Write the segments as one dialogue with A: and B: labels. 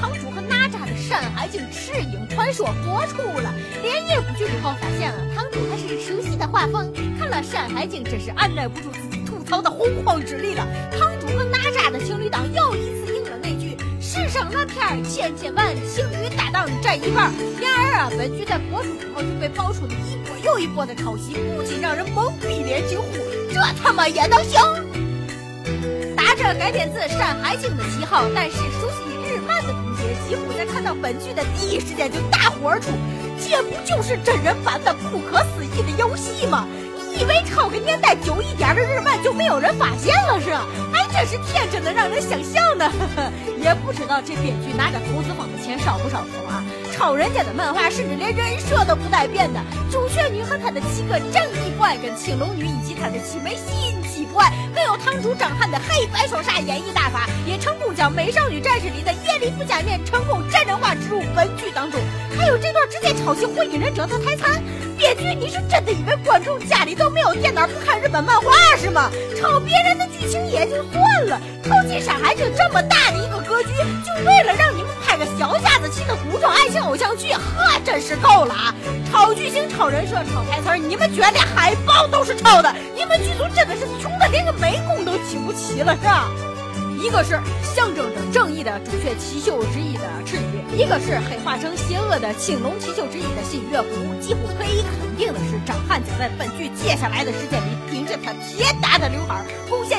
A: 汤主和哪吒的《山海经·赤影传说》播出了。连夜补剧之后，发现啊，汤主还是熟悉的画风。看了《山海经》，真是按耐不住自己吐槽的洪荒之力了。汤主和哪吒的情侣档又一次应了那句“世上烂片千千万，情侣搭档占一半”。然而啊，本剧在播出之后就被爆出了一波又一波的抄袭，不禁让人懵逼脸惊呼：这他妈也能行？打着改编自《山海经》的旗号，但是熟悉日漫的同学几乎在看到本剧的第一时间就大呼而出：“这不就是真人版的不可思议的游戏吗？你以为抄个年代久一点的日漫就没有人发现了是？还真是天真的让人想象呢！也不知道这编剧拿着投资方的钱烧不烧头啊？抄人家的漫画，甚至连人设都不带变的，朱雀女和她的七个正义怪跟青龙女以及她的七枚心机怪，更有堂主张翰的黑白双煞演绎大法，也成功将《美少女战士》里的夜里不加面成功真人化植入本剧当中。还有这段直接抄袭《火影忍者》的台词，编剧你是真的以为观众家里都没有电脑不看日本漫画是吗？抄别人的剧情也就算了，抄进《山海经》这么大的一个格局，就为了让的古装爱情偶像剧，呵，真是够了啊！抄剧情、抄人设、抄台词，你们居然连海报都是抄的，你们剧组真的是穷的连个美工都请不起了是吧？一个是象征着正义的朱雀七宿之一的赤羽，一个是黑化成邪恶的青龙七宿之一的新月狐。几乎可以肯定的是，张翰将在本剧接下来的时间里，顶着他铁打的刘海，贡献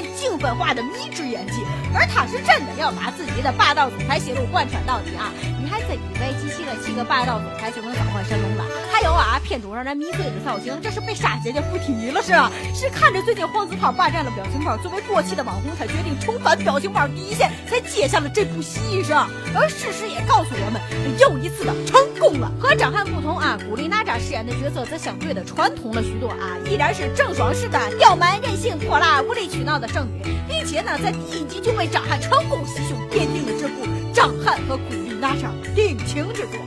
A: 文化的迷之演技。而他是真的要把自己的霸道总裁戏路贯穿到底啊！你还真以为集齐了七个霸道总裁就能召唤神龙了？有啊，片中让人迷醉的造型，这是被沙姐姐附体了是？是看着最近黄子韬霸占了表情包，作为过气的网红，才决定重返表情包第一线，才接下了这部戏是。而事实也告诉我们，又一次的成功了。和张翰不同啊，古力娜扎饰演的角色则相对的传统了许多啊，依然是郑爽式的刁蛮任性、泼辣无理取闹的剩女，并且呢，在第一集就被张翰成功袭胸，奠定了这部张翰和古力娜扎定情之作。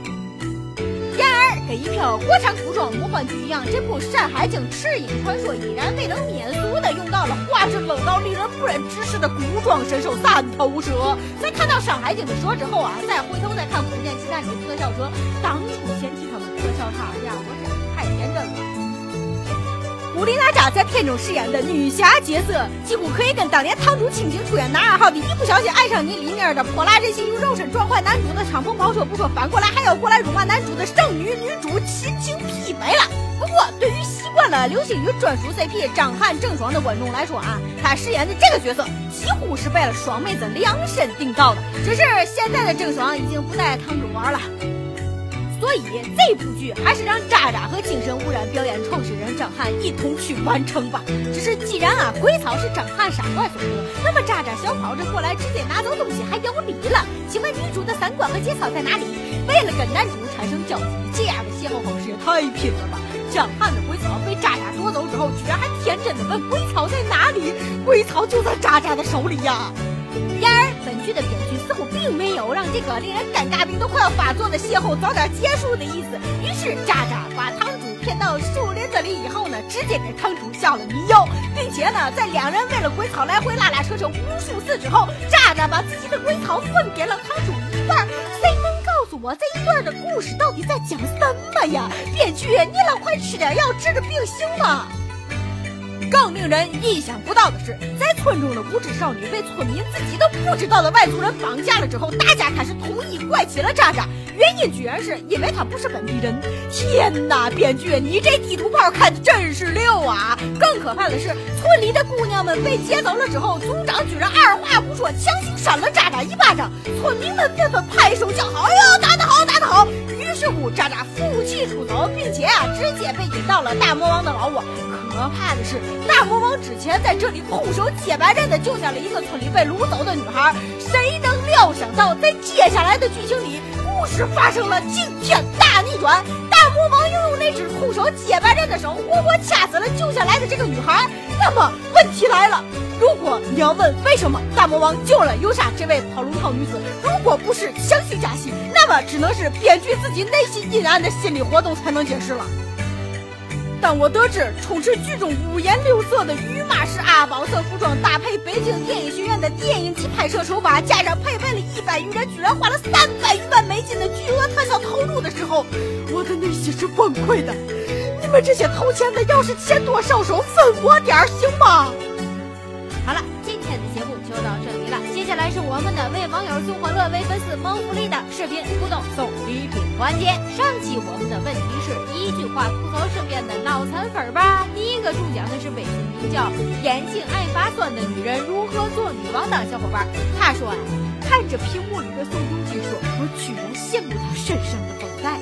A: 然而，跟一票国产古装魔幻剧一样，这部《山海经·赤影传说》依然未能免俗的用到了画质冷到令人不忍直视的古装神兽三头蛇。在看到《山海经》的蛇之后啊，再回头再看《古剑奇谭》里的特效蛇，当初嫌弃他们特效差呀，我真是太天真了。古力娜扎在片中饰演的女侠角色，几乎可以跟当年堂主倾情出演男二号的《一不小心爱上你》里面的泼辣任性又肉身撞坏男主的敞篷跑车不说，反过来还要过来辱骂男主的剩女女主亲情媲美了。不过，对于习惯了流星雨专属 CP 张翰郑爽的观众来说啊，他饰演的这个角色几乎是为了爽妹子量身定造的。只是现在的郑爽已经不带堂主玩了。所以这部剧还是让渣渣和精神污染表演创始人张翰一同去完成吧。只是既然啊鬼草是张翰杀怪所得，那么渣渣小跑着过来直接拿走东西还要礼了，请问女主的三观和节操在哪里？为了跟男主产生交集，这样的邂逅方式也太拼了吧！张翰的鬼草被渣渣夺走之后，居然还天真的问鬼草在哪里？鬼草就在渣渣的手里呀！然而，剧的编剧似乎并没有让这个令人尴尬病都快要发作的邂逅早点结束的意思。于是，渣渣把堂主骗到树林子里以后呢，直接给堂主下了迷药，并且呢，在两人为了鬼草来回拉拉扯扯无数次之后，渣渣把自己的鬼草分给了堂主一半。谁能告诉我这一段的故事到底在讲什么呀？编剧，你老快吃点药治治病行吗？令人意想不到的是，在村中的无知少女被村民自己都不知道的外族人绑架了之后，大家开始统一怪起了渣渣。原因居然是因为他不是本地人。天哪，编剧，你这地图炮开的真是溜啊！更可怕的是，村里的姑娘们被劫走了之后，族长居然二话不说强行扇了渣渣一巴掌，村民们纷纷拍手叫好：“哎呦，打得好，打得好！”事故，渣渣负气出逃，并且啊，直接被引到了大魔王的老窝。可怕的是，大魔王之前在这里空手接白刃的救下了一个村里被掳走的女孩。谁能料想到，在接下来的剧情里，故事发生了惊天大逆转？大魔王又用那手接白刃的手，活活掐死了救下来的这个女孩。那么问题来了，如果你要问为什么大魔王救了尤莎这位跑龙套女子，如果不是强行加戏，那么只能是编剧自己内心阴暗的心理活动才能解释了。当我得知充斥剧中五颜六色的雨马式阿宝色服装，搭配北京电影学院的电影级拍摄手法，加上配备了一百余人，居然花了三百余万美金的巨额特效投入的时候，我的内心是崩溃的。你们这些投钱的，要是钱多少手，分我点儿行吗？好了，今天的节目就到这里了。接下来是我们的为网友送欢乐、为粉丝谋福利的视频互动送礼品环节。上期我们的问题是一句话吐槽身边的脑残粉吧。第一个中奖的是微信名叫“眼睛爱发酸的女人如何做女王”的小伙伴，他说啊：“看着屏幕里的宋仲基说，我居然羡慕他身上的绷带。”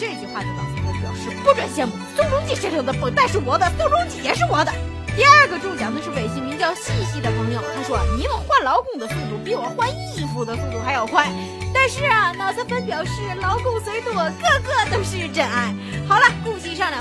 A: 这句话的脑残粉表示不准羡慕，宋仲基身上的绷带是我的，宋仲基也是我的。第二个中奖的是微信名叫西西的朋友，他说：“你们换老公的速度比我换衣服的速度还要快。”但是啊，脑残粉表示老公虽多，个个都是真爱。好了，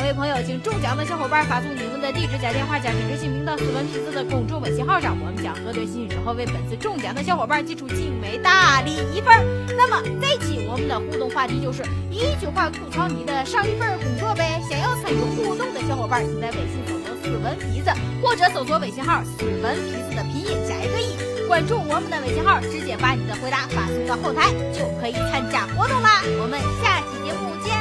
A: 位朋友，请中奖的小伙伴发送你们的地址加电话加真实姓名到斯文皮子的公众微信号上，我们将核对信息之后为本次中奖的小伙伴寄出精美大礼一份。那么这期我们的互动话题就是一句话吐槽你的上一份工作呗。想要参与互动的小伙伴，请在微信搜索“斯文皮子”。或者搜索微信号“斯文皮子”的拼音加一个一，关注我们的微信号，直接把你的回答发送到后台，就可以参加活动啦。我们下期节目见